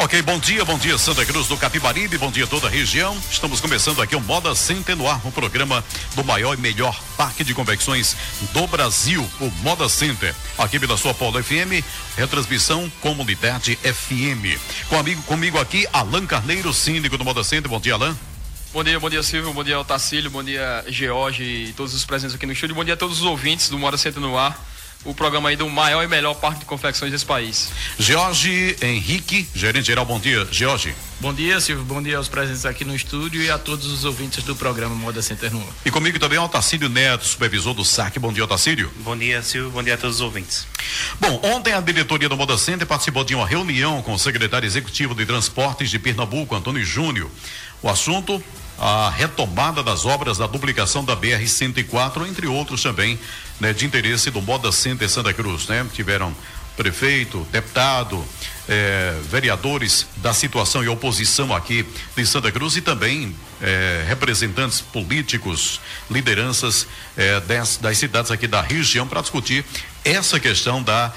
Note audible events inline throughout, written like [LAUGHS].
Ok, bom dia, bom dia Santa Cruz do Capibaribe, bom dia toda a região. Estamos começando aqui o Moda Center no ar, um programa do maior e melhor parque de convecções do Brasil, o Moda Center. Aqui pela sua Polo FM, retransmissão Comunidade FM. Comigo, comigo aqui, Alan Carneiro, síndico do Moda Center. Bom dia, Alan. Bom dia, bom dia Silvio, bom dia Otacílio, bom dia George e todos os presentes aqui no estúdio. Bom dia a todos os ouvintes do Moda Center no ar o programa aí do maior e melhor parque de confecções desse país. Jorge Henrique, gerente geral, bom dia. Jorge. Bom dia, Silvio. Bom dia aos presentes aqui no estúdio e a todos os ouvintes do programa Moda Center no E comigo também é o Otacílio Neto, supervisor do SAC. Bom dia, Otacílio. Bom dia, Silvio. Bom dia a todos os ouvintes. Bom, ontem a diretoria do Moda Center participou de uma reunião com o secretário executivo de Transportes de Pernambuco, Antônio Júnior. O assunto a retomada das obras da duplicação da BR-104, entre outros também, né, de interesse do Moda Center Santa Cruz, né? Tiveram prefeito, deputado, eh, vereadores da situação e oposição aqui de Santa Cruz e também eh, representantes políticos, lideranças eh, das, das cidades aqui da região para discutir essa questão da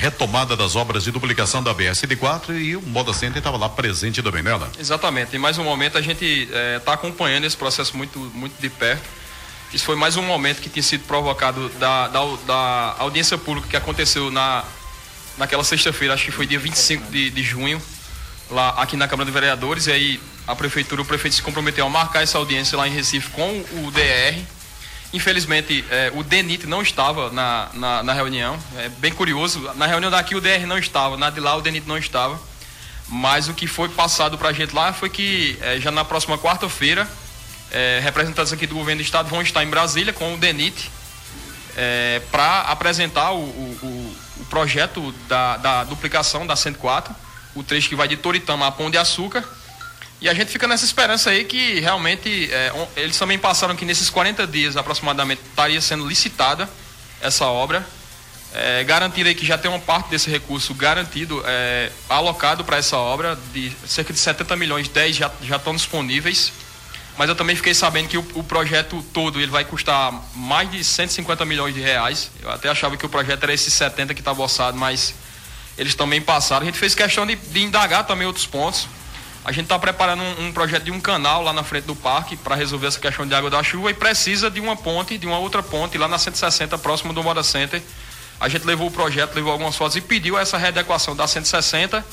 retomada das obras de duplicação da BS-4 e o Moda Center estava lá presente também nela. Exatamente. Em mais um momento a gente está acompanhando esse processo muito, muito de perto. Isso foi mais um momento que tinha sido provocado da, da, da audiência pública que aconteceu na naquela sexta-feira, acho que foi dia 25 de, de junho, lá aqui na Câmara de Vereadores, e aí a prefeitura, o prefeito se comprometeu a marcar essa audiência lá em Recife com o DR. Infelizmente, é, o DENIT não estava na, na, na, reunião. É bem curioso. Na reunião daqui o DR não estava, na de lá o DENIT não estava. Mas o que foi passado para a gente lá foi que é, já na próxima quarta-feira, é, representantes aqui do governo do estado vão estar em Brasília com o DENIT é, para apresentar o, o, o projeto da, da, duplicação da 104, o trecho que vai de Toritama a Pão de Açúcar. E a gente fica nessa esperança aí que realmente é, eles também passaram que nesses 40 dias aproximadamente estaria sendo licitada essa obra. É, garantir aí que já tem uma parte desse recurso garantido, é, alocado para essa obra, de cerca de 70 milhões, 10 já, já estão disponíveis mas eu também fiquei sabendo que o, o, projeto todo ele vai custar mais de 150 milhões de reais. Eu até achava que o projeto era esse 70 que está boçado, mas eles também passaram. A gente fez questão de, de indagar também outros pontos. A gente está preparando um, um, projeto de um canal lá na frente do parque para resolver essa questão de água da chuva e precisa de uma ponte, de uma outra ponte lá na 160, próximo do Moda Center. A gente levou o projeto, levou algumas fotos e pediu essa readequação da 160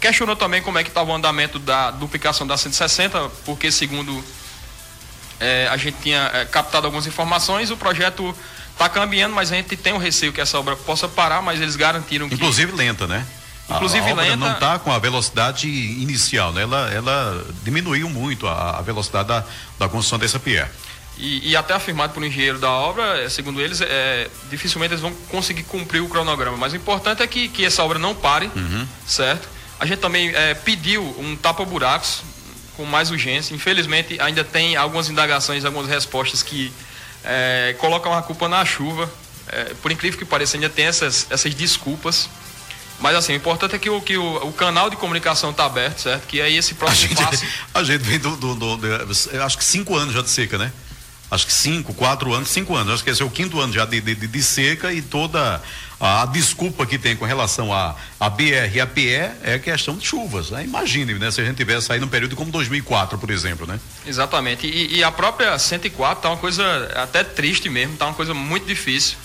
Questionou também como é que estava o andamento da duplicação da 160, porque segundo é, a gente tinha é, captado algumas informações, o projeto está caminhando, mas a gente tem o receio que essa obra possa parar, mas eles garantiram que. Inclusive lenta, né? Inclusive a, a lenta. não está com a velocidade inicial, né? Ela, ela diminuiu muito a, a velocidade da, da construção dessa pier. E, e, até afirmado por um engenheiro da obra, é, segundo eles, é, dificilmente eles vão conseguir cumprir o cronograma. Mas o importante é que, que essa obra não pare, uhum. certo? A gente também é, pediu um tapa-buracos com mais urgência. Infelizmente, ainda tem algumas indagações, algumas respostas que é, colocam a culpa na chuva. É, por incrível que pareça, ainda tem essas, essas desculpas. Mas assim, o importante é que o, que o, o canal de comunicação está aberto, certo? Que aí esse próximo a gente, [LAUGHS] A gente vem do, do, do, do, acho que cinco anos já de seca, né? Acho que cinco, quatro anos, cinco anos. Acho que esse é o quinto ano já de, de, de seca e toda a, desculpa que tem com relação a, a BR e a PE é questão de chuvas. Né? Imagine, né? Se a gente tivesse aí num período como 2004, por exemplo, né? Exatamente. E, e a própria 104 tá uma coisa até triste mesmo, tá uma coisa muito difícil.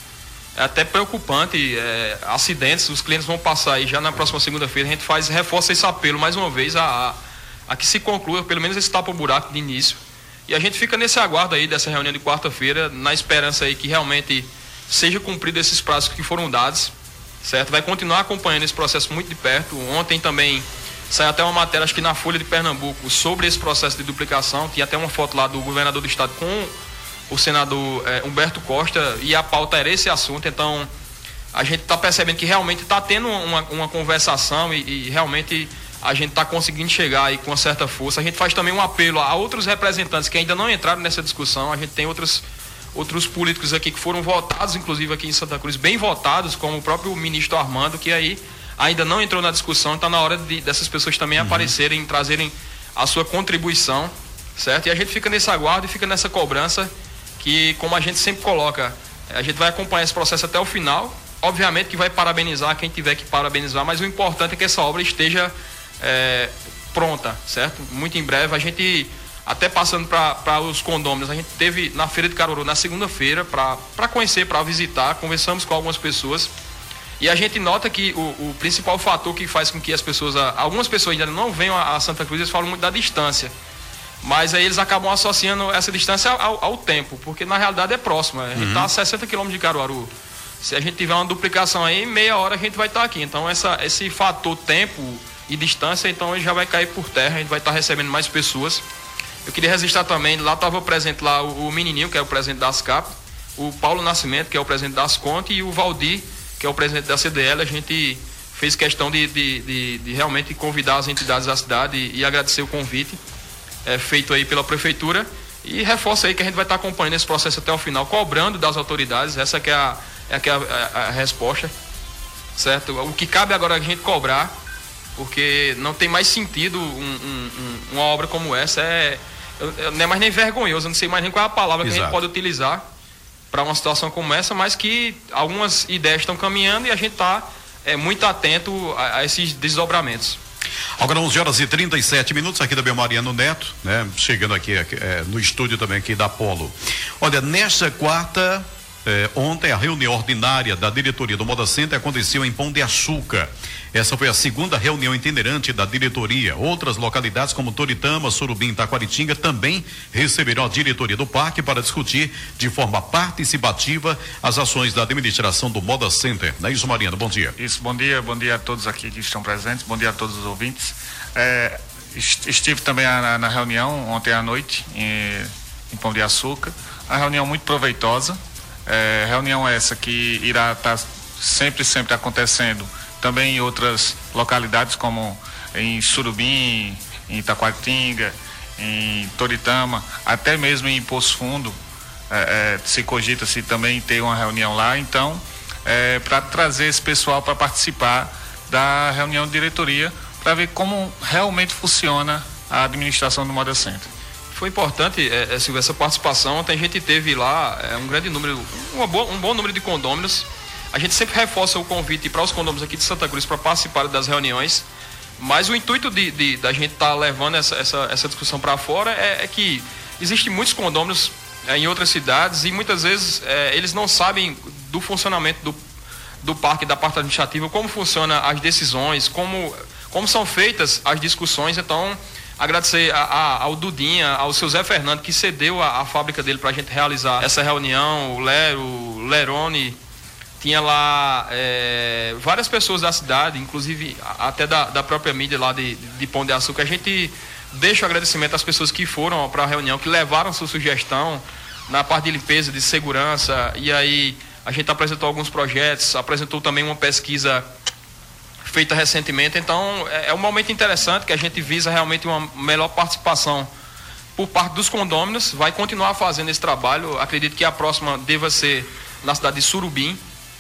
É até preocupante. É, acidentes, os clientes vão passar aí já na próxima segunda-feira. A gente faz, reforça esse apelo mais uma vez a, a, a que se conclua pelo menos esse tapa-buraco de início. E a gente fica nesse aguardo aí dessa reunião de quarta-feira, na esperança aí que realmente seja cumprido esses prazos que foram dados, certo? Vai continuar acompanhando esse processo muito de perto. Ontem também saiu até uma matéria, acho que na Folha de Pernambuco, sobre esse processo de duplicação. Tinha até uma foto lá do governador do estado com o senador eh, Humberto Costa e a pauta era esse assunto. Então, a gente está percebendo que realmente está tendo uma, uma conversação e, e realmente a gente está conseguindo chegar aí com uma certa força. A gente faz também um apelo a outros representantes que ainda não entraram nessa discussão. A gente tem outros outros políticos aqui que foram votados, inclusive aqui em Santa Cruz, bem votados, como o próprio ministro Armando, que aí ainda não entrou na discussão, está na hora de, dessas pessoas também uhum. aparecerem, trazerem a sua contribuição. certo? E a gente fica nesse aguardo e fica nessa cobrança que, como a gente sempre coloca, a gente vai acompanhar esse processo até o final. Obviamente que vai parabenizar quem tiver que parabenizar, mas o importante é que essa obra esteja é, pronta, certo? Muito em breve. A gente, até passando para os condôminos, a gente teve na Feira de Caruaru na segunda-feira para conhecer, para visitar, conversamos com algumas pessoas. E a gente nota que o, o, principal fator que faz com que as pessoas, algumas pessoas ainda não venham a, Santa Cruz, eles falam muito da distância. Mas aí eles acabam associando essa distância ao, ao tempo, porque na realidade é próxima. A gente está uhum. a 60 quilômetros de Caruaru. Se a gente tiver uma duplicação aí, meia hora a gente vai estar tá aqui. Então essa, esse fator tempo e distância, então ele já vai cair por terra, a gente vai estar tá recebendo mais pessoas. Eu queria registrar também, lá estava presente lá o, o, menininho, que é o presidente da ASCAP, o Paulo Nascimento, que é o presidente da Asconte, e o Valdir, que é o presidente da CDL. A gente fez questão de, de, de, de realmente convidar as entidades da cidade e, e agradecer o convite é, feito aí pela prefeitura e reforça aí que a gente vai estar acompanhando esse processo até o final, cobrando das autoridades, essa que é a, é é a, a, a resposta, certo? O que cabe agora é a gente cobrar, porque não tem mais sentido um, um, um, uma obra como essa, é, não é mais nem vergonhoso, não sei mais nem qual é a palavra Exato. que a gente pode utilizar para uma situação como essa, mas que algumas ideias estão caminhando e a gente está é, muito atento a, a esses desdobramentos. Agora 11 horas e 37 minutos aqui da Belmariano Neto, né? Chegando aqui, aqui é, no estúdio também aqui da Polo. Olha, nesta quarta, é, ontem a reunião ordinária da diretoria do Moda Center aconteceu em Pão de Açúcar. Essa foi a segunda reunião itinerante da diretoria. Outras localidades como Toritama, Surubim e Taquaritinga também receberão a diretoria do parque para discutir de forma participativa as ações da administração do Moda Center. Não é isso, Mariana? Bom dia. Isso, bom dia, bom dia a todos aqui que estão presentes, bom dia a todos os ouvintes. É, estive também na, na, reunião ontem à noite em, em Pão de Açúcar. A reunião muito proveitosa. É, reunião essa que irá estar tá sempre, sempre acontecendo também em outras localidades como em Surubim, em Itaquatinga, em Toritama, até mesmo em Poço Fundo, é, é, se cogita-se também ter uma reunião lá, então, é, para trazer esse pessoal para participar da reunião de diretoria, para ver como realmente funciona a administração do Moda Center. Foi importante, é, é essa participação. Ontem a gente teve lá é, um grande número, um bom, um bom número de condôminos a gente sempre reforça o convite para os condomínios aqui de Santa Cruz para participar das reuniões, mas o intuito de, de da gente estar tá levando essa, essa, essa discussão para fora é, é, que existem muitos condôminos é, em outras cidades e muitas vezes é, eles não sabem do funcionamento do, do parque, da parte administrativa, como funciona as decisões, como, como são feitas as discussões. Então, agradecer a, a, ao Dudinha, ao seu Zé Fernando, que cedeu a, a fábrica dele para a gente realizar essa reunião, o Lero, o Lerone, tinha lá é, várias pessoas da cidade, inclusive até da, da própria mídia lá de, de Pão de Açúcar. A gente deixa o agradecimento às pessoas que foram para a reunião, que levaram sua sugestão na parte de limpeza, de segurança, e aí a gente apresentou alguns projetos, apresentou também uma pesquisa feita recentemente. Então é, é um momento interessante que a gente visa realmente uma melhor participação por parte dos condôminos. Vai continuar fazendo esse trabalho. Acredito que a próxima deva ser na cidade de Surubim,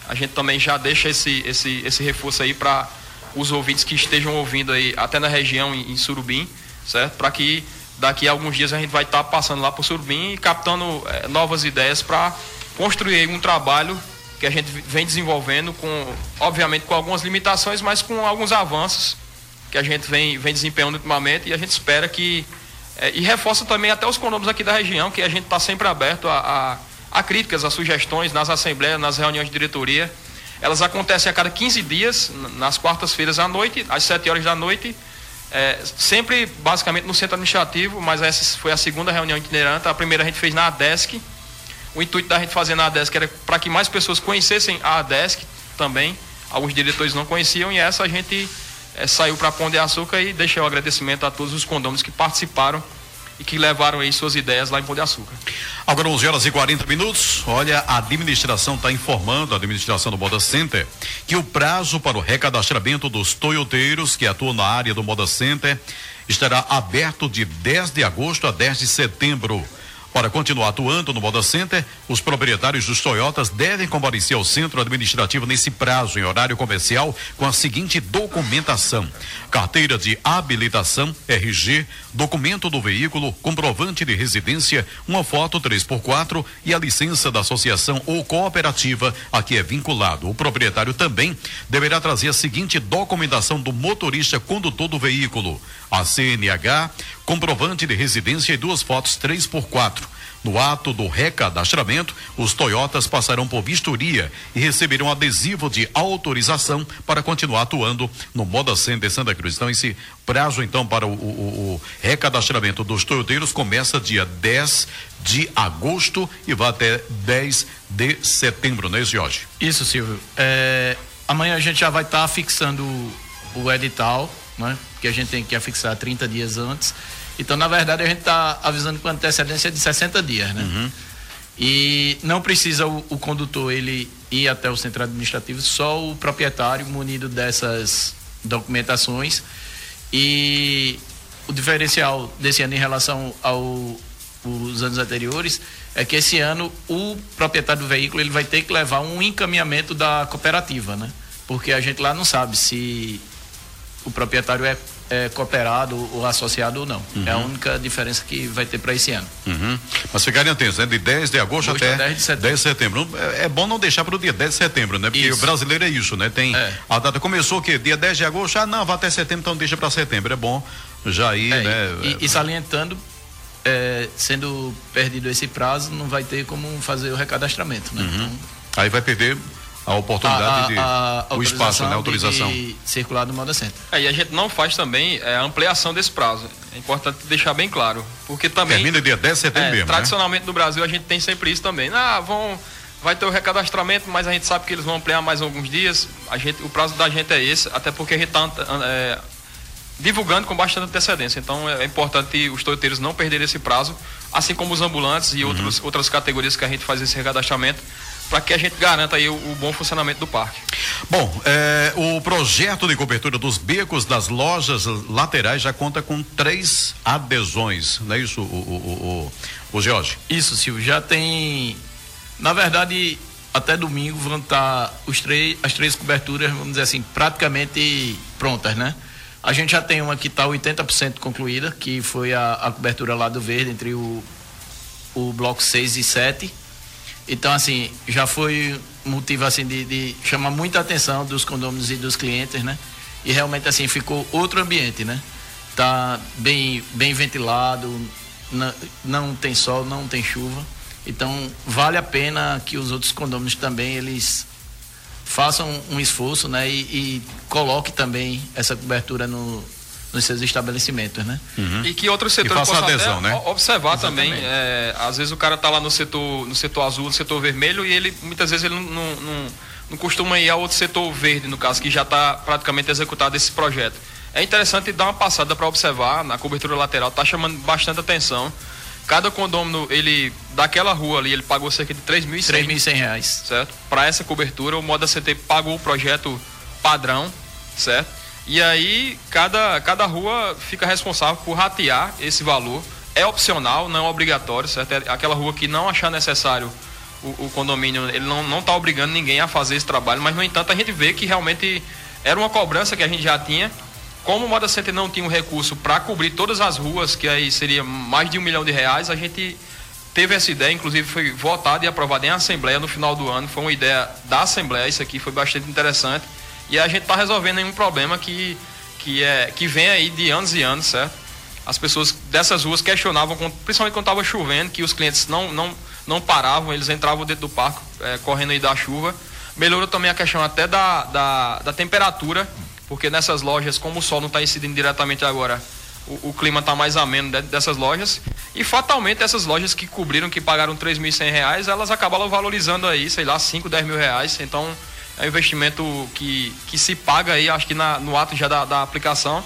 a gente também já deixa esse, esse, esse reforço aí para os ouvintes que estejam ouvindo aí, até na região em, em Surubim, certo? Para que daqui a alguns dias a gente vai estar tá passando lá por Surubim e captando é, novas ideias para construir um trabalho que a gente vem desenvolvendo com, obviamente, com algumas limitações, mas com alguns avanços que a gente vem, vem desempenhando ultimamente e a gente espera que. É, e reforça também até os condomínios aqui da região, que a gente está sempre aberto a, a Há críticas, há sugestões nas assembleias, nas reuniões de diretoria. Elas acontecem a cada 15 dias, nas quartas-feiras à noite, às 7 horas da noite, é, sempre basicamente no centro administrativo, mas essa foi a segunda reunião itinerante. A primeira a gente fez na ADESC. O intuito da gente fazer na ADESC era para que mais pessoas conhecessem a ADESC também. Alguns diretores não conheciam e essa a gente é, saiu para Pão de Açúcar e deixei o agradecimento a todos os condôminos que participaram e que levaram aí suas ideias lá em Pão de Açúcar. Agora 11 horas e 40 minutos. Olha, a administração está informando, a administração do Moda Center, que o prazo para o recadastramento dos toyoteiros que atuam na área do Moda Center estará aberto de 10 de agosto a 10 de setembro. Para continuar atuando no Moda Center, os proprietários dos Toyotas devem comparecer ao centro administrativo nesse prazo, em horário comercial, com a seguinte documentação: carteira de habilitação, RG, documento do veículo, comprovante de residência, uma foto 3x4 e a licença da associação ou cooperativa a que é vinculado. O proprietário também deverá trazer a seguinte documentação do motorista condutor do veículo: a CNH, comprovante de residência e duas fotos 3x4. No ato do recadastramento, os Toyotas passarão por vistoria e receberão adesivo de autorização para continuar atuando no Moda Center Santa Cruz. Então, esse prazo, então, para o, o, o recadastramento dos toyoteiros começa dia 10 de agosto e vai até 10 de setembro, não é isso, Jorge? Isso, Silvio. É, amanhã a gente já vai estar tá fixando o edital, né? Que a gente tem que afixar 30 dias antes então, na verdade, a gente está avisando com antecedência de 60 dias, né? Uhum. E não precisa o, o, condutor ele ir até o centro administrativo, só o proprietário munido dessas documentações. E o diferencial desse ano em relação aos anos anteriores é que esse ano o proprietário do veículo ele vai ter que levar um encaminhamento da cooperativa, né? Porque a gente lá não sabe se o proprietário é é, cooperado ou associado ou não. Uhum. É a única diferença que vai ter para esse ano. Uhum. Mas ficarem atentos, né? De 10 de agosto, agosto até 10 de setembro. 10 de setembro. É, é, bom não deixar para o dia 10 de setembro, né? Porque isso. o brasileiro é isso, né? Tem é. a data começou que dia 10 de agosto, ah, não, vai até setembro, então deixa para setembro. É bom já ir, é, né? E, e salientando, é, sendo perdido esse prazo, não vai ter como fazer o recadastramento, né? Uhum. Então, Aí vai perder a oportunidade a, de a, a o espaço, né, a autorização de, de circular do modo centro. É, e a gente não faz também é, a ampliação desse prazo. É importante deixar bem claro, porque também termina dia 10 de setembro é, mesmo, né? Tradicionalmente né? no Brasil a gente tem sempre isso também. Ah, vão vai ter o recadastramento, mas a gente sabe que eles vão ampliar mais alguns dias. A gente, o prazo da gente é esse, até porque a gente está é, divulgando com bastante antecedência. Então é, é importante os toiteiros não perderem esse prazo, assim como os ambulantes e uhum. outros, outras categorias que a gente faz esse recadastramento para que a gente garanta aí o, o, bom funcionamento do parque. Bom, é, o projeto de cobertura dos becos das lojas laterais já conta com três adesões, não é isso, o, o, o, o Jorge? Isso, Silvio, já tem, na verdade, até domingo vão estar tá os três, as três coberturas, vamos dizer assim, praticamente prontas, né? A gente já tem uma que está 80% concluída, que foi a, a cobertura lá do verde, entre o, o bloco 6 e 7 então, assim, já foi motivo assim de, de, chamar muita atenção dos condôminos e dos clientes, né? E realmente assim ficou outro ambiente, né? Tá bem bem ventilado, não, não tem sol, não tem chuva. Então, vale a pena que os outros condôminos também eles façam um esforço, né? E, e coloque também essa cobertura no, nos seus estabelecimentos, né? Uhum. E que outros setores possam adesão, né? observar Exatamente. também. É, às vezes o cara está lá no setor, no setor azul, no setor vermelho, e ele muitas vezes ele não, não, não, não costuma ir ao outro setor verde, no caso, que já está praticamente executado esse projeto. É interessante dar uma passada para observar na cobertura lateral, está chamando bastante atenção. Cada condômino, ele, daquela rua ali, ele pagou cerca de 3.100 3.100 reais. Certo? Para essa cobertura, o Moda CT pagou o projeto padrão, certo? E aí cada, cada rua fica responsável por ratear esse valor. É opcional, não é obrigatório, certo? É aquela rua que não achar necessário o, o condomínio, ele não está obrigando ninguém a fazer esse trabalho, mas no entanto a gente vê que realmente era uma cobrança que a gente já tinha. Como o Moda Center não tinha um recurso para cobrir todas as ruas, que aí seria mais de um milhão de reais, a gente teve essa ideia, inclusive foi votada e aprovada em Assembleia no final do ano. Foi uma ideia da Assembleia, isso aqui foi bastante interessante e a gente está resolvendo um problema que, que, é, que vem aí de anos e anos, certo? As pessoas dessas ruas questionavam, principalmente quando estava chovendo, que os clientes não, não, não paravam, eles entravam dentro do parque é, correndo aí da chuva. Melhorou também a questão até da, da, da temperatura, porque nessas lojas, como o sol não está incidindo diretamente agora, o, o clima está mais ameno dessas lojas. E fatalmente essas lojas que cobriram, que pagaram R$ 3.100, elas acabaram valorizando aí, sei lá, 5, 10 mil reais. Então é um investimento que, que se paga aí, acho que na, no ato já da, da aplicação.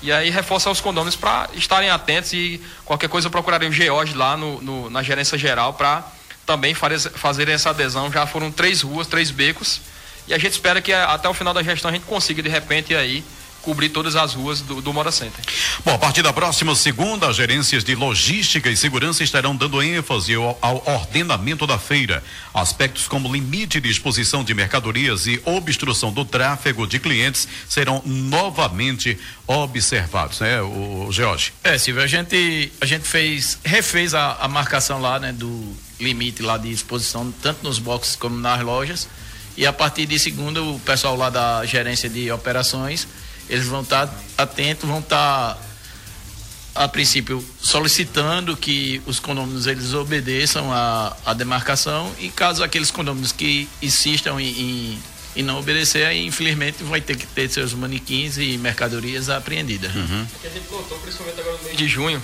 E aí reforça os condôminos para estarem atentos e qualquer coisa procurarem o George lá no, no, na gerência geral para também fazer essa adesão. Já foram três ruas, três becos. E a gente espera que até o final da gestão a gente consiga, de repente, aí cobrir todas as ruas do, do Moda Center. Bom, a partir da próxima segunda, as gerências de logística e segurança estarão dando ênfase ao, ao, ordenamento da feira. Aspectos como limite de exposição de mercadorias e obstrução do tráfego de clientes serão novamente observados, né, o, o George? É, Silvio, a gente, a gente fez, refez a, a marcação lá, né, do limite lá de exposição, tanto nos boxes como nas lojas. E a partir de segunda, o pessoal lá da gerência de operações eles vão estar tá atentos, vão estar tá, a princípio solicitando que os condôminos eles obedeçam a, a demarcação e caso aqueles condôminos que insistam em, em, em, não obedecer, aí infelizmente vai ter que ter seus manequins e mercadorias apreendidas. Uhum. É a gente notou, principalmente agora no mês de junho,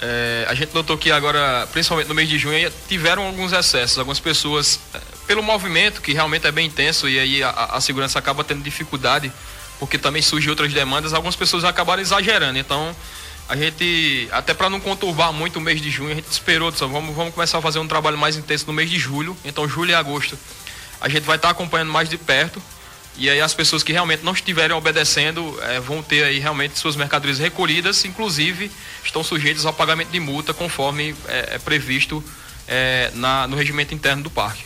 é, a gente notou que agora, principalmente no mês de junho, tiveram alguns excessos. Algumas pessoas, é, pelo movimento, que realmente é bem intenso, e aí a, a segurança acaba tendo dificuldade porque também surgem outras demandas, algumas pessoas acabaram exagerando. Então, a gente, até para não conturbar muito o mês de junho, a gente esperou, disse, vamos, vamos começar a fazer um trabalho mais intenso no mês de julho. Então, julho e agosto, a gente vai estar tá acompanhando mais de perto. E aí as pessoas que realmente não estiverem obedecendo é, vão ter aí realmente suas mercadorias recolhidas, inclusive estão sujeitas ao pagamento de multa conforme é, é previsto é, na, no regimento interno do parque.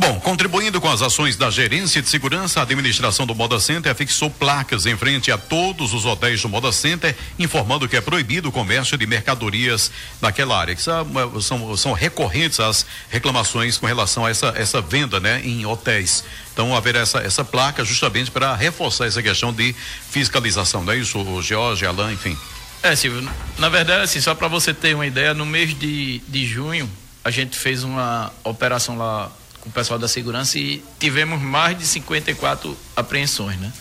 Bom, contribuindo com as ações da Gerência de Segurança, a administração do Moda Center fixou placas em frente a todos os hotéis do Moda Center, informando que é proibido o comércio de mercadorias naquela área. São, são, são recorrentes as reclamações com relação a essa, essa venda né, em hotéis. Então, haverá essa, essa placa justamente para reforçar essa questão de fiscalização, não é isso, George, Alain, enfim? É, Silvio, na verdade, assim, só para você ter uma ideia, no mês de, de junho, a gente fez uma operação lá com o pessoal da segurança e tivemos mais de 54 apreensões, né?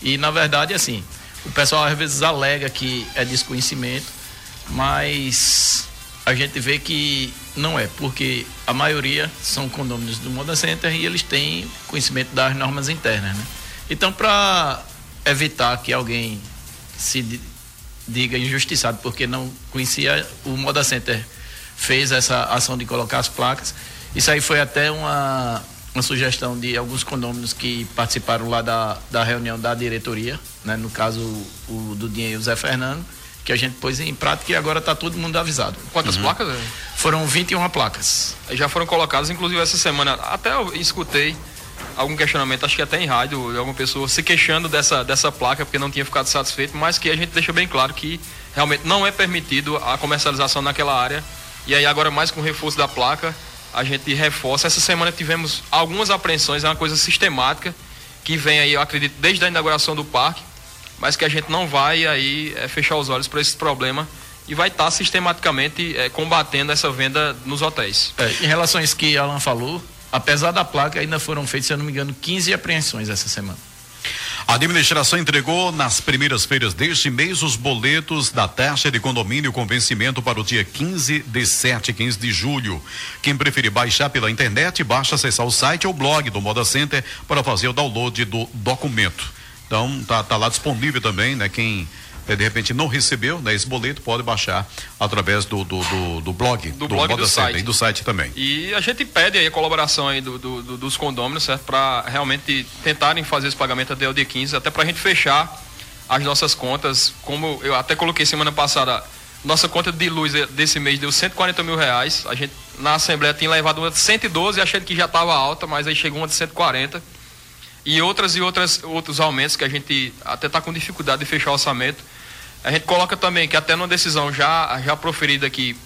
E na verdade, assim, o pessoal às vezes alega que é desconhecimento, mas a gente vê que não é, porque a maioria são condôminos do Moda Center e eles têm conhecimento das normas internas, né? Então, para evitar que alguém se diga injustiçado porque não conhecia, o Moda Center fez essa ação de colocar as placas isso aí foi até uma, uma sugestão de alguns condôminos que participaram lá da, da reunião da diretoria, né? no caso o, o Dudinha e o Zé Fernando, que a gente pôs em prática e agora está todo mundo avisado. Quantas uhum. placas? Foram 21 placas. Já foram colocadas, inclusive essa semana, até eu escutei algum questionamento, acho que até em rádio, de alguma pessoa se queixando dessa, dessa placa porque não tinha ficado satisfeito, mas que a gente deixa bem claro que realmente não é permitido a comercialização naquela área. E aí agora mais com o reforço da placa, a gente reforça. Essa semana tivemos algumas apreensões, é uma coisa sistemática que vem aí, eu acredito, desde a inauguração do parque, mas que a gente não vai aí é, fechar os olhos para esse problema e vai estar tá sistematicamente é, combatendo essa venda nos hotéis. É, em relação a isso que Alan falou, apesar da placa, ainda foram feitas, se eu não me engano, 15 apreensões essa semana. A administração entregou nas primeiras feiras deste mês os boletos da taxa de condomínio com vencimento para o dia 15 de 7, 15 de julho. Quem preferir baixar pela internet, basta acessar o site ou blog do Moda Center para fazer o download do documento. Então, tá, tá lá disponível também, né? Quem de repente não recebeu né, esse boleto, pode baixar através do, do, do, do blog, do, do blog do site. e do site também. E a gente pede a colaboração aí do, do, dos condôminos, certo? Para realmente tentarem fazer esse pagamento até o dia 15, até para a gente fechar as nossas contas. Como eu até coloquei semana passada, nossa conta de luz desse mês deu 140 mil reais. A gente na Assembleia tinha levado uma de 112, achando que já estava alta, mas aí chegou uma de 140. E outras e outras outros aumentos que a gente até está com dificuldade de fechar o orçamento. A gente coloca também que até numa decisão já, já proferida aqui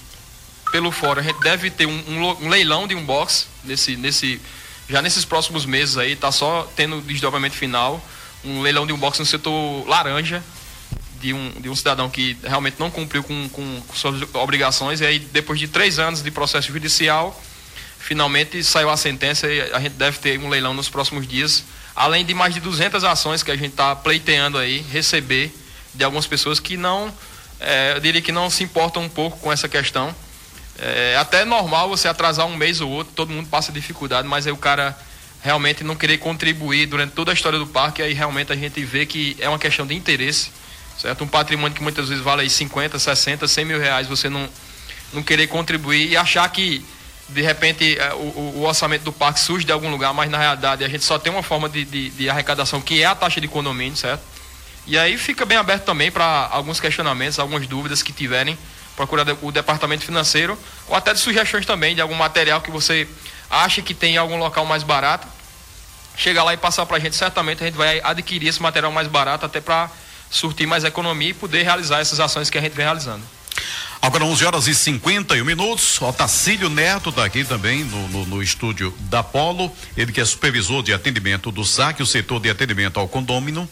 pelo fórum, a gente deve ter um, um, um leilão de um box nesse, nesse, já nesses próximos meses aí, tá só tendo desdobramento final, um leilão de um box no setor laranja, de um, de um cidadão que realmente não cumpriu com, com, com suas obrigações, e aí depois de três anos de processo judicial, finalmente saiu a sentença e a gente deve ter um leilão nos próximos dias, além de mais de 200 ações que a gente está pleiteando aí, receber de algumas pessoas que não, é, eu diria que não se importam um pouco com essa questão. É até normal você atrasar um mês ou outro, todo mundo passa dificuldade, mas aí o cara realmente não querer contribuir durante toda a história do parque, aí realmente a gente vê que é uma questão de interesse, certo? Um patrimônio que muitas vezes vale aí 50, 60, 100 mil reais, você não, não querer contribuir e achar que de repente é, o, o, orçamento do parque surge de algum lugar, mas na realidade a gente só tem uma forma de, de, de arrecadação que é a taxa de condomínio, certo? E aí fica bem aberto também para alguns questionamentos, algumas dúvidas que tiverem, procurar o departamento financeiro, ou até de sugestões também de algum material que você acha que tem em algum local mais barato. Chega lá e passar para a gente, certamente a gente vai adquirir esse material mais barato até para surtir mais economia e poder realizar essas ações que a gente vem realizando. Agora 11 horas e 51 minutos. Otacílio Neto está aqui também no, no, no, estúdio da Polo. Ele que é supervisor de atendimento do SAC, o setor de atendimento ao condômino,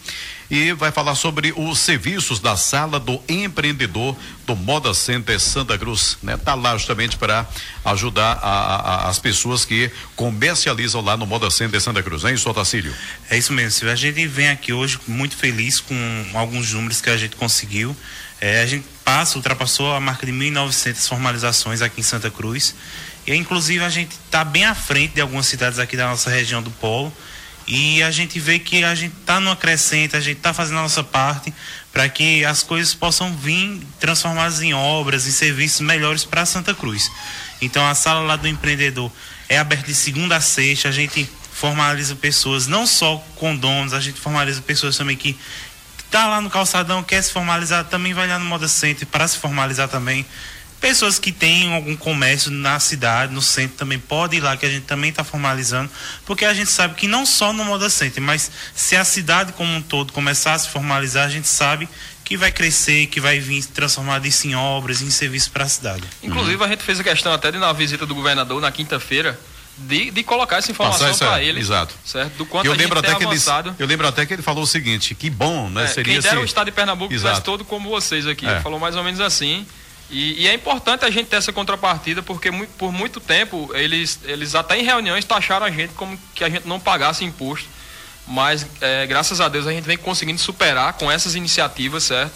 e vai falar sobre os serviços da sala do empreendedor do Moda Center Santa Cruz. Né? Tá lá justamente para ajudar a, a, as pessoas que comercializam lá no Moda Center Santa Cruz. É isso, Otacílio? É isso mesmo. A gente vem aqui hoje muito feliz com alguns números que a gente conseguiu. É, a gente passa, ultrapassou a marca de 1.900 formalizações aqui em Santa Cruz. E inclusive a gente está bem à frente de algumas cidades aqui da nossa região do Polo. E a gente vê que a gente está numa crescente, a gente está fazendo a nossa parte para que as coisas possam vir transformadas em obras, em serviços melhores para Santa Cruz. Então a sala lá do empreendedor é aberta de segunda a sexta, a gente formaliza pessoas, não só com donos, a gente formaliza pessoas também que tá lá no calçadão, quer se formalizar, também vai lá no Moda Center para se formalizar também. Pessoas que têm algum comércio na cidade, no centro, também podem ir lá, que a gente também está formalizando, porque a gente sabe que não só no Moda Center, mas se a cidade como um todo começar a se formalizar, a gente sabe que vai crescer, que vai vir transformado isso em obras, em serviços para a cidade. Inclusive, a gente fez a questão até de na visita do governador na quinta-feira, de, de colocar essa informação para ele. Exato. Certo? Do quanto eu lembro até que ele, Eu lembro até que ele falou o seguinte, que bom, né? É, Seria quem dera se... o estado de Pernambuco tivesse todo como vocês aqui. É. Ele falou mais ou menos assim. E, e, é importante a gente ter essa contrapartida, porque muito, por muito tempo eles, eles até em reuniões taxaram a gente como que a gente não pagasse imposto. Mas é, graças a Deus a gente vem conseguindo superar com essas iniciativas, certo?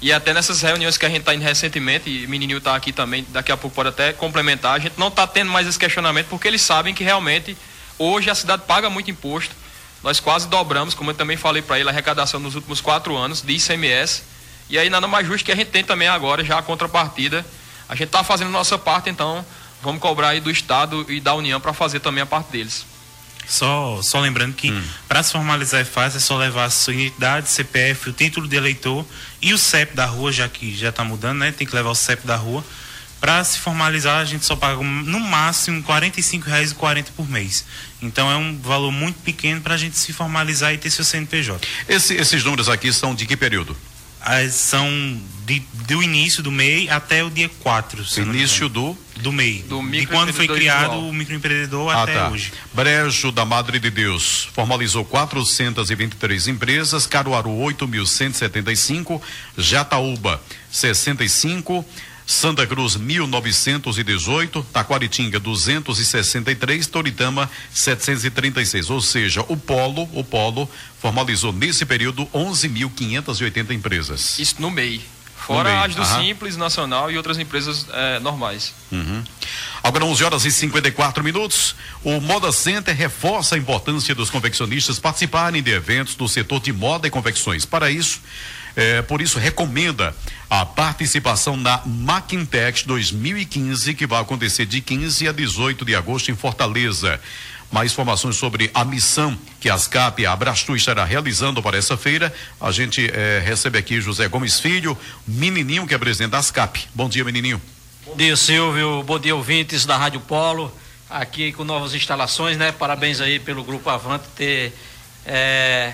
E até nessas reuniões que a gente está indo recentemente, e o menininho está aqui também, daqui a pouco pode até complementar, a gente não está tendo mais esse questionamento porque eles sabem que realmente hoje a cidade paga muito imposto. Nós quase dobramos, como eu também falei para ele, a arrecadação nos últimos quatro anos de ICMS. E aí nada mais justo que a gente tem também agora já a contrapartida. A gente está fazendo a nossa parte, então vamos cobrar aí do Estado e da União para fazer também a parte deles. Só, só lembrando que hum. para se formalizar é fácil, é só levar a sua identidade, CPF, o título de eleitor e o CEP da rua, já que já está mudando, né? Tem que levar o CEP da rua. Para se formalizar, a gente só paga no máximo R$ 45,40 por mês. Então é um valor muito pequeno para a gente se formalizar e ter seu CNPJ. Esse, esses números aqui são de que período? As são de, do início do MEI até o dia 4. Início do? Do MEI. Do de quando foi criado o microempreendedor ah, até tá. hoje. Brejo da Madre de Deus formalizou 423 empresas, Caruaru 8.175, Jataúba 65, Santa Cruz 1918, Taquaritinga 263, Toritama 736. Ou seja, o polo, o polo formalizou nesse período 11.580 empresas. Isso no MEI. Fora MEI. as do Aham. Simples Nacional e outras empresas é, normais. Uhum. Agora 11 horas e 54 minutos. O Moda Center reforça a importância dos confeccionistas participarem de eventos do setor de moda e confecções. Para isso, é, por isso, recomenda a participação na Maquintex 2015, que vai acontecer de 15 a 18 de agosto em Fortaleza. Mais informações sobre a missão que a ASCAP a Abrastu estará realizando para essa feira. A gente eh, recebe aqui José Gomes Filho, menininho que é presidente da ASCAP. Bom dia, menininho. Bom dia, Silvio. Bom dia, ouvintes da Rádio Polo. Aqui com novas instalações, né? Parabéns aí pelo Grupo Avante ter eh,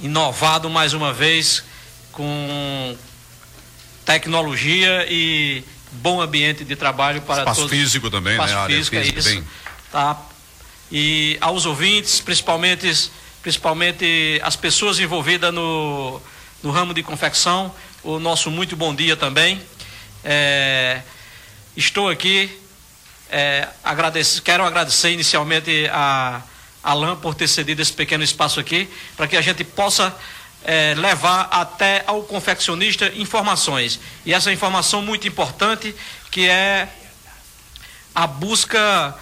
inovado mais uma vez com tecnologia e bom ambiente de trabalho para espaço todos. físico também, espaço né? Físico, é isso, bem. Tá? E aos ouvintes, principalmente, principalmente as pessoas envolvidas no, no ramo de confecção, o nosso muito bom dia também. É, estou aqui, é, agradeço, quero agradecer inicialmente a Alain por ter cedido esse pequeno espaço aqui, para que a gente possa é, levar até ao confeccionista informações. E essa informação muito importante que é a busca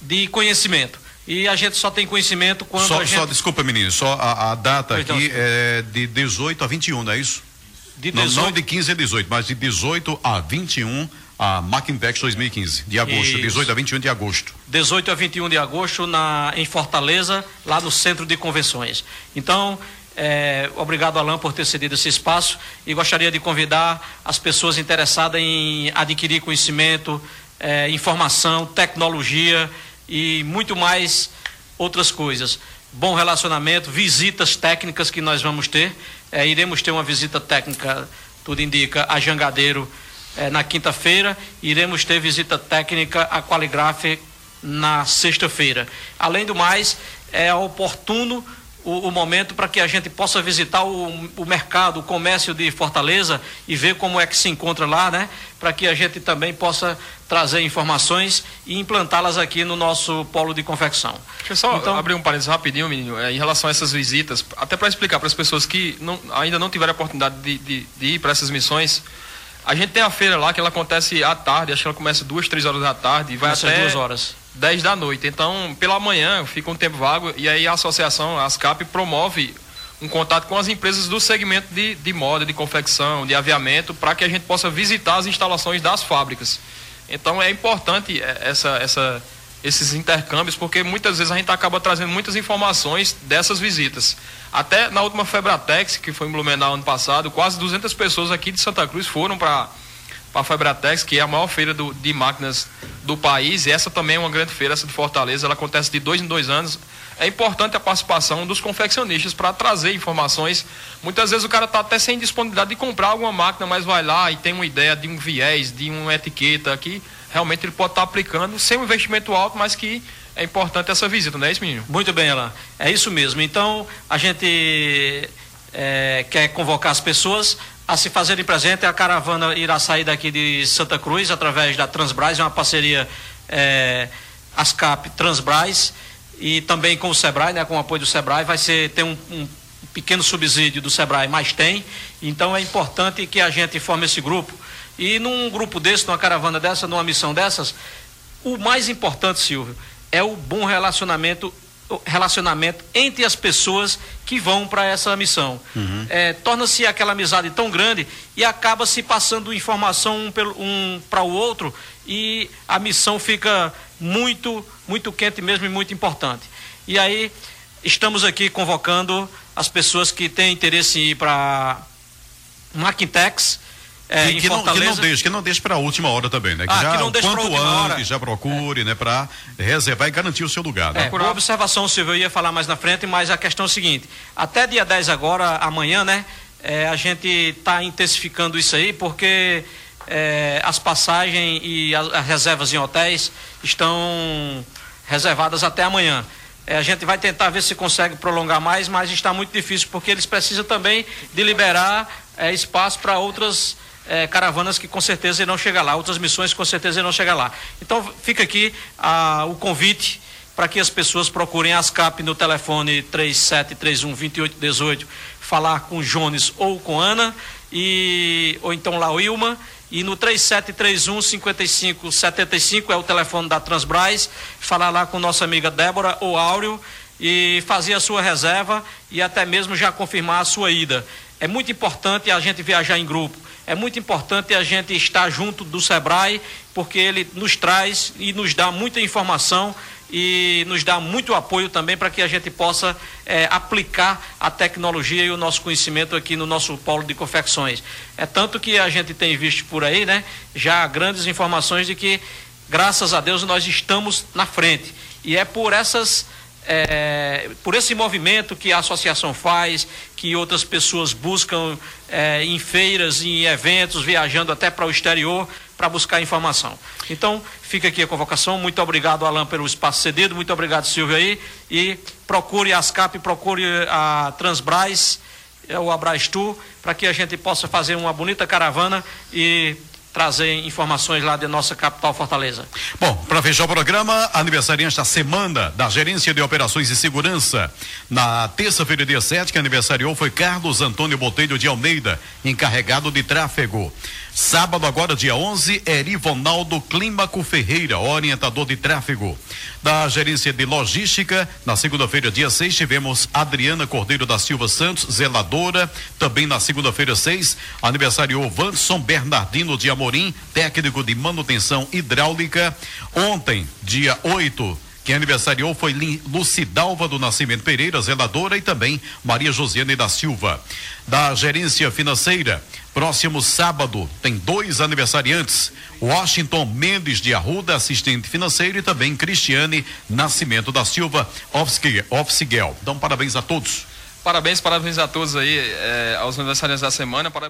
de conhecimento. E a gente só tem conhecimento quando só, a gente... Só, desculpa, menino, só a, a data aqui não, é de 18 a 21, não é isso? De 18... não, não de 15 a 18, mas de 18 a 21 a Macintex 2015, de agosto, Isso. 18 a 21 de agosto. 18 a 21 de agosto na, em Fortaleza, lá no Centro de Convenções. Então, É, obrigado, Alain, por ter cedido esse espaço e gostaria de convidar as pessoas interessadas em adquirir conhecimento, é, informação, tecnologia e muito mais outras coisas. Bom relacionamento, visitas técnicas que nós vamos ter. É, iremos ter uma visita técnica, tudo indica, a Jangadeiro é, na quinta-feira. Iremos ter visita técnica a Qualigraf na sexta-feira. Além do mais, é oportuno o, o momento para que a gente possa visitar o, o, mercado, o comércio de Fortaleza e ver como é que se encontra lá, né? Para que a gente também possa trazer informações e implantá-las aqui no nosso polo de confecção. Deixa eu só então, abrir um parênteses rapidinho, menino, é, em relação a essas visitas, até para explicar para as pessoas que não, ainda não tiveram a oportunidade de, de, de ir para essas missões. A gente tem a feira lá que ela acontece à tarde, acho que ela começa duas, três horas da tarde e vai começa até duas horas 10 da noite. Então, pela manhã fica um tempo vago e aí a associação, a ASCAP, promove um contato com as empresas do segmento de, de moda, de confecção, de aviamento, para que a gente possa visitar as instalações das fábricas. Então é importante é, essa, essa, esses intercâmbios, porque muitas vezes a gente acaba trazendo muitas informações dessas visitas. Até na última Febratex, que foi em Blumenau ano passado, quase 200 pessoas aqui de Santa Cruz foram para para a Febratex, que é a maior feira do, de máquinas do país, e essa também é uma grande feira, essa de Fortaleza, ela acontece de dois em dois anos. É importante a participação dos confeccionistas para trazer informações. Muitas vezes o cara está até sem disponibilidade de comprar alguma máquina, mas vai lá e tem uma ideia de um viés, de uma etiqueta que realmente ele pode estar tá aplicando sem um investimento alto, mas que é importante essa visita, não é isso, menino? Muito bem, Alain. É isso mesmo. Então, a gente é, quer convocar as pessoas a se fazerem presente. A caravana irá sair daqui de Santa Cruz através da Transbras, é uma parceria é, ASCAP Transbras e também com o Sebrae, né, com o apoio do Sebrae, vai ser tem um, um pequeno subsídio do Sebrae, mas tem. Então é importante que a gente forme esse grupo. E num grupo desse, numa caravana dessa, numa missão dessas, o mais importante, Silvio, é o bom relacionamento relacionamento entre as pessoas que vão para essa missão. Uhum. É, Torna-se aquela amizade tão grande e acaba se passando informação um, um para o outro e a missão fica muito, muito quente mesmo e muito importante. E aí estamos aqui convocando as pessoas que têm interesse em ir para Maquintex é, que, que, não, que, não, deixe, que não deixe para a última hora também, né? Que ah, já, que não deixe quanto antes, hora. já procure, é. né? Para reservar e garantir o seu lugar. Né? É, por observação, Silvio, eu ia falar mais na frente, mas a questão é o seguinte: até dia 10 agora, amanhã, né? É, a gente está intensificando isso aí, porque é, as passagens e as, as, reservas em hotéis estão reservadas até amanhã. É, a gente vai tentar ver se consegue prolongar mais, mas está muito difícil, porque eles precisam também de liberar é, espaço para outras é, caravanas que com certeza irão chegar lá, outras missões que com certeza irão chegar lá. Então fica aqui ah, o convite para que as pessoas procurem a ASCAP no telefone 3731 2818, falar com Jones ou com Ana, e, ou então lá o Ilma, e no 3731 5575 é o telefone da Transbras, falar lá com nossa amiga Débora ou Áureo e fazer a sua reserva e até mesmo já confirmar a sua ida. É muito importante a gente viajar em grupo é muito importante a gente estar junto do SEBRAE, porque ele nos traz e nos dá muita informação e nos dá muito apoio também para que a gente possa é, aplicar a tecnologia e o nosso conhecimento aqui no nosso polo de confecções. É tanto que a gente tem visto por aí, né, já grandes informações de que, graças a Deus, nós estamos na frente. E é por essas é, por esse movimento que a associação faz, que outras pessoas buscam é, em feiras, em eventos, viajando até para o exterior para buscar informação. Então, fica aqui a convocação. Muito obrigado, Alain, pelo espaço cedido. Muito obrigado, Silvio, aí. E procure a ASCAP, procure a Transbras, é, o Abrastu, para que a gente possa fazer uma bonita caravana e trazer informações lá de nossa capital Fortaleza. Bom, para fechar o programa, aniversariante da semana da Gerência de Operações e Segurança. Na terça-feira, dia 7, que aniversariou foi Carlos Antônio Botelho de Almeida, encarregado de tráfego. Sábado, agora, dia 11, é Rivonaldo Clímaco Ferreira, orientador de tráfego. Da gerência de logística, na segunda-feira, dia 6, tivemos Adriana Cordeiro da Silva Santos, zeladora. Também na segunda-feira, 6, aniversariou Vanson Bernardino de Amorim, técnico de manutenção hidráulica. Ontem, dia 8, Quem aniversariou foi Lucidalva do Nascimento Pereira, zeladora, e também Maria Josiane da Silva. Da gerência financeira, próximo sábado tem dois aniversariantes: Washington Mendes de Arruda, assistente financeiro, e também Cristiane Nascimento da Silva, office girl. Então, parabéns a todos. Parabéns, parabéns a todos aí, eh, aos aniversariantes da semana. Parabéns.